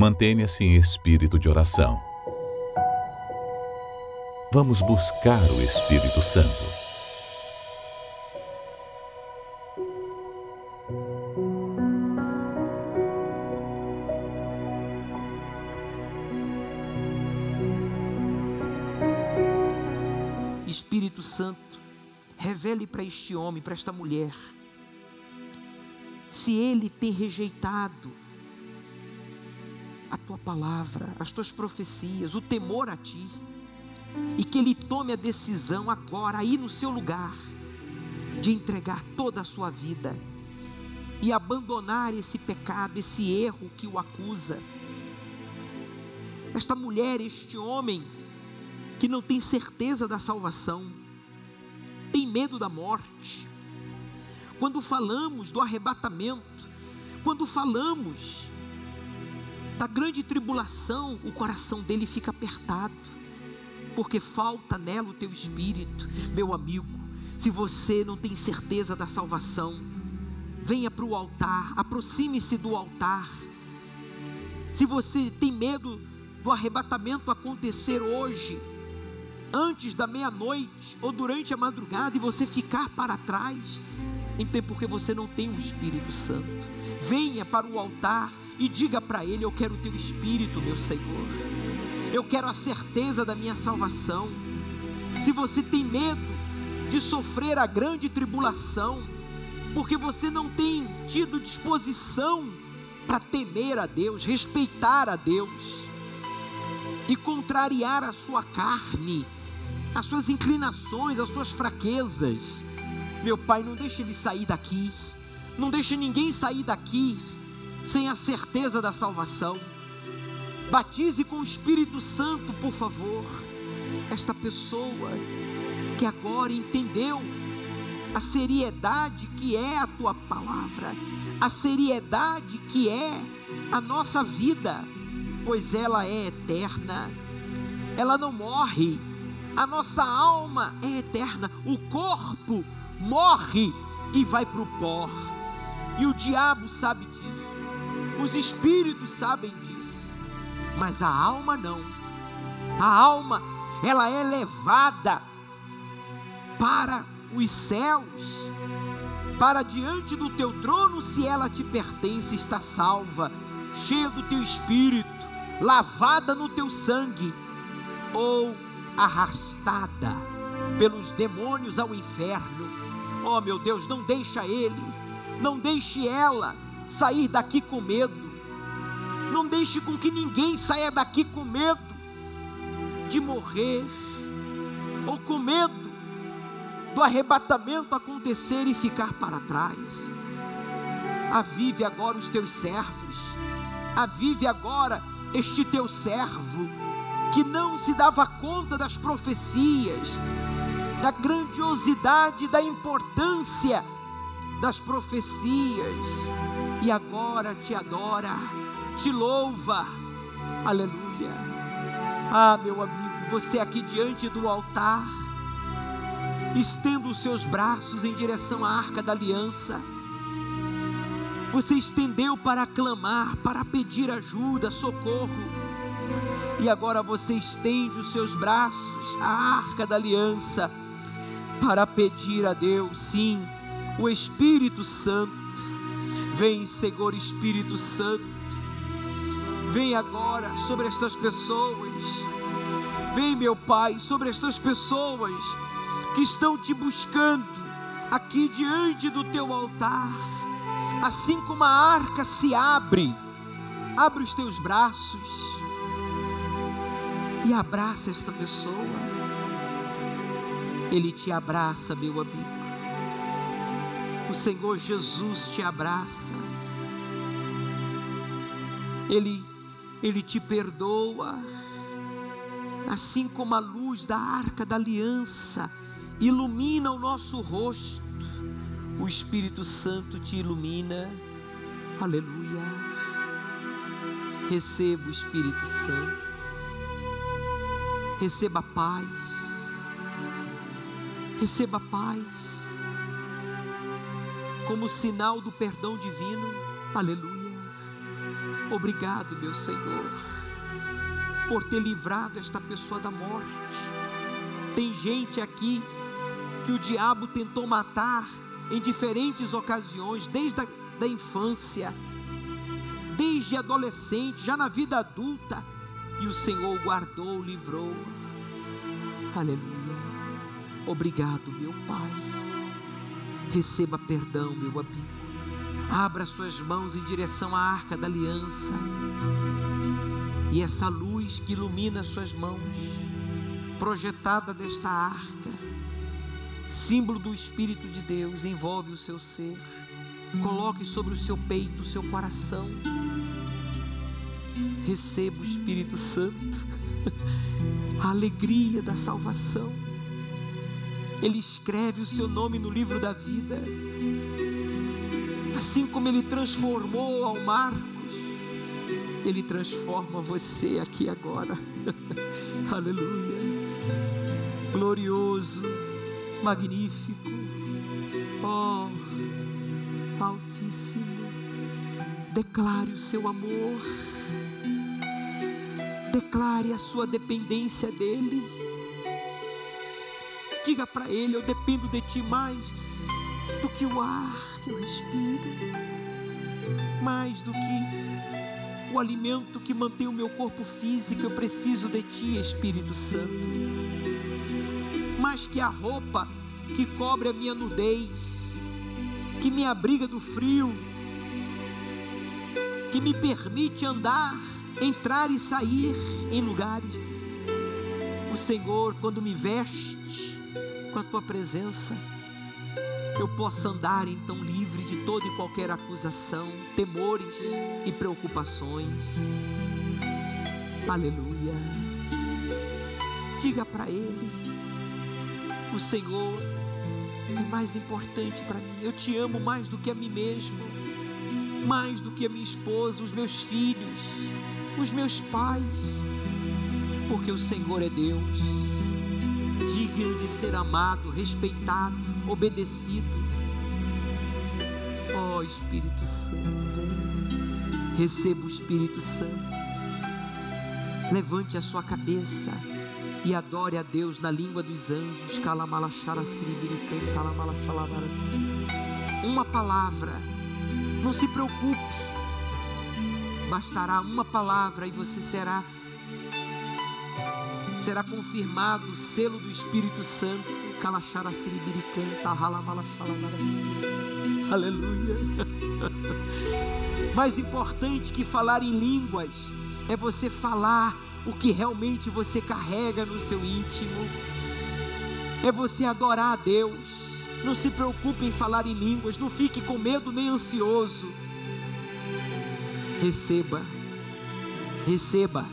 Mantenha-se em espírito de oração. Vamos buscar o Espírito Santo. Espírito Santo, revele para este homem, para esta mulher, se ele tem rejeitado a tua palavra, as tuas profecias, o temor a ti, e que ele tome a decisão agora, aí no seu lugar, de entregar toda a sua vida e abandonar esse pecado, esse erro que o acusa. Esta mulher, este homem, que não tem certeza da salvação, tem medo da morte. Quando falamos do arrebatamento, quando falamos da grande tribulação, o coração dele fica apertado, porque falta nela o teu espírito, meu amigo. Se você não tem certeza da salvação, venha para o altar, aproxime-se do altar. Se você tem medo do arrebatamento acontecer hoje, antes da meia-noite ou durante a madrugada e você ficar para trás, então porque você não tem o Espírito Santo. Venha para o altar e diga para Ele: Eu quero o teu Espírito, meu Senhor. Eu quero a certeza da minha salvação. Se você tem medo de sofrer a grande tribulação, porque você não tem tido disposição para temer a Deus, respeitar a Deus e contrariar a sua carne, as suas inclinações, as suas fraquezas. Meu Pai, não deixe ele sair daqui, não deixe ninguém sair daqui sem a certeza da salvação. Batize com o Espírito Santo, por favor, esta pessoa que agora entendeu a seriedade que é a tua palavra, a seriedade que é a nossa vida, pois ela é eterna, ela não morre a nossa alma é eterna, o corpo morre e vai para o pó. E o diabo sabe disso, os espíritos sabem disso, mas a alma não. A alma, ela é levada para os céus, para diante do teu trono, se ela te pertence, está salva, cheia do teu espírito, lavada no teu sangue, ou arrastada pelos demônios ao inferno. Oh meu Deus, não deixa ele, não deixe ela sair daqui com medo. Não deixe com que ninguém saia daqui com medo de morrer ou com medo do arrebatamento acontecer e ficar para trás. Avive agora os teus servos. Avive agora este teu servo que não se dava conta das profecias, da grandiosidade, da importância das profecias, e agora te adora, te louva, aleluia. Ah, meu amigo, você aqui diante do altar, estenda os seus braços em direção à arca da aliança. Você estendeu para clamar, para pedir ajuda, socorro e agora você estende os seus braços à arca da aliança para pedir a Deus, sim, o Espírito Santo. Vem, Senhor Espírito Santo. Vem agora sobre estas pessoas. Vem, meu Pai, sobre estas pessoas que estão te buscando aqui diante do teu altar. Assim como a arca se abre, abre os teus braços e abraça esta pessoa. Ele te abraça, meu amigo. O Senhor Jesus te abraça. Ele ele te perdoa. Assim como a luz da arca da aliança ilumina o nosso rosto, o Espírito Santo te ilumina. Aleluia. Receba o Espírito Santo receba paz, receba paz, como sinal do perdão divino, aleluia. Obrigado, meu Senhor, por ter livrado esta pessoa da morte. Tem gente aqui que o diabo tentou matar em diferentes ocasiões, desde a da infância, desde adolescente, já na vida adulta, e o Senhor guardou, livrou. Aleluia. Obrigado, meu Pai. Receba perdão, meu amigo. Abra suas mãos em direção à arca da aliança. E essa luz que ilumina suas mãos, projetada desta arca, símbolo do Espírito de Deus, envolve o seu ser. Coloque sobre o seu peito, o seu coração. Receba o Espírito Santo, a alegria da salvação. Ele escreve o seu nome no livro da vida. Assim como ele transformou ao Marcos, ele transforma você aqui agora. Aleluia. Glorioso, magnífico. Oh, Altíssimo. Declare o seu amor. Declare a sua dependência dele. Diga para ele: Eu dependo de ti mais do que o ar que eu respiro, mais do que o alimento que mantém o meu corpo físico. Eu preciso de ti, Espírito Santo. Mais que a roupa que cobre a minha nudez, que me abriga do frio, que me permite andar, entrar e sair em lugares. O Senhor, quando me veste com a tua presença, eu possa andar então livre de toda e qualquer acusação, temores e preocupações. Aleluia. Diga para Ele, o Senhor é mais importante para mim. Eu te amo mais do que a mim mesmo, mais do que a minha esposa, os meus filhos, os meus pais, porque o Senhor é Deus, digno de ser amado, respeitado, obedecido. Ó oh, Espírito Santo, receba o Espírito Santo, levante a sua cabeça e adore a Deus na língua dos anjos. Uma palavra, não se preocupe, bastará uma palavra e você será será confirmado o selo do Espírito Santo. Aleluia. Mais importante que falar em línguas é você falar o que realmente você carrega no seu íntimo. É você adorar a Deus. Não se preocupe em falar em línguas, não fique com medo nem ansioso. Receba, receba,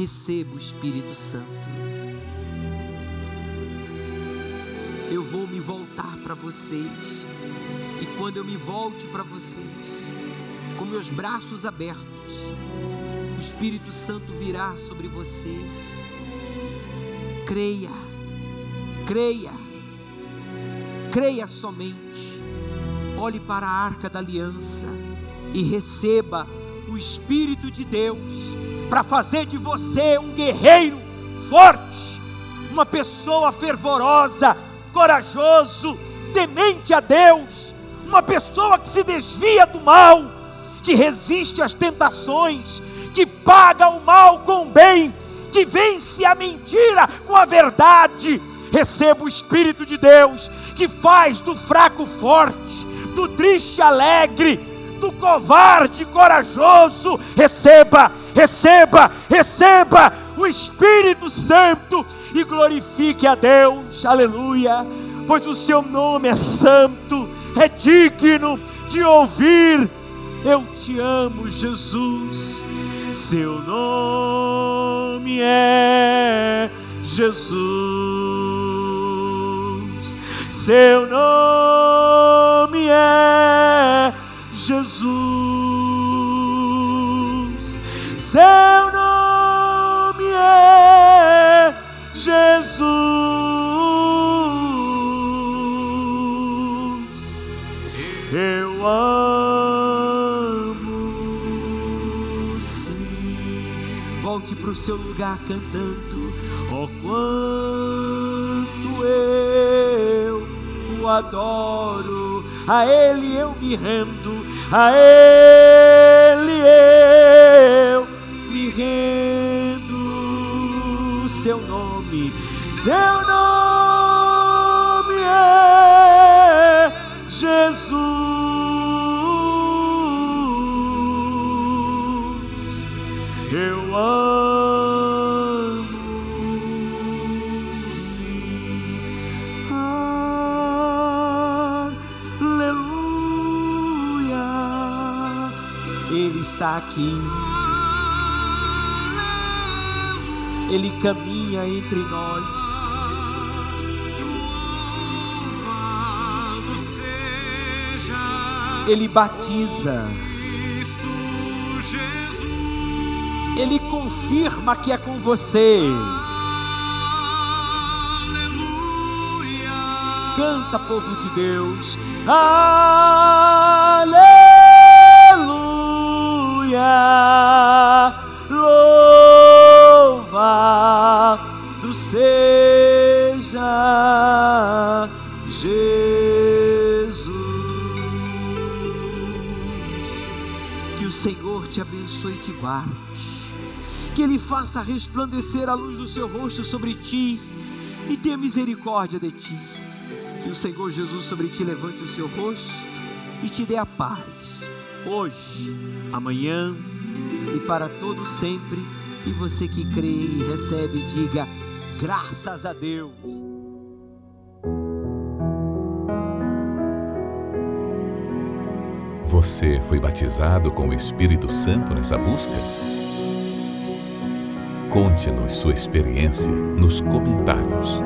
receba o Espírito Santo. Eu vou me voltar para vocês, e quando eu me volte para vocês, com meus braços abertos, o Espírito Santo virá sobre você. Creia, creia, creia somente. Olhe para a arca da aliança e receba o Espírito de Deus para fazer de você um guerreiro forte, uma pessoa fervorosa, corajoso, temente a Deus, uma pessoa que se desvia do mal, que resiste às tentações, que paga o mal com o bem, que vence a mentira com a verdade. Receba o Espírito de Deus, que faz do fraco forte, do triste alegre, do covarde corajoso. Receba, receba, receba o Espírito Santo e glorifique a Deus. Aleluia. Pois o seu nome é santo, é digno de ouvir. Eu te amo, Jesus seu nome é Jesus, seu nome seu nome é Jesus. Eu amo. Sim. Volte para o seu lugar cantando. Oh, quanto eu o adoro. A Ele eu me rendo. A Ele está aqui. Ele caminha entre nós. Ele batiza. Ele confirma que é com você. Aleluia. Canta, povo de Deus. Louvado seja Jesus. Que o Senhor te abençoe e te guarde. Que Ele faça resplandecer a luz do seu rosto sobre ti e tenha misericórdia de ti. Que o Senhor Jesus sobre ti levante o seu rosto e te dê a paz, hoje, amanhã e para todo sempre. E você que crê e recebe, diga graças a Deus. Você foi batizado com o Espírito Santo nessa busca? Conte-nos sua experiência nos comentários.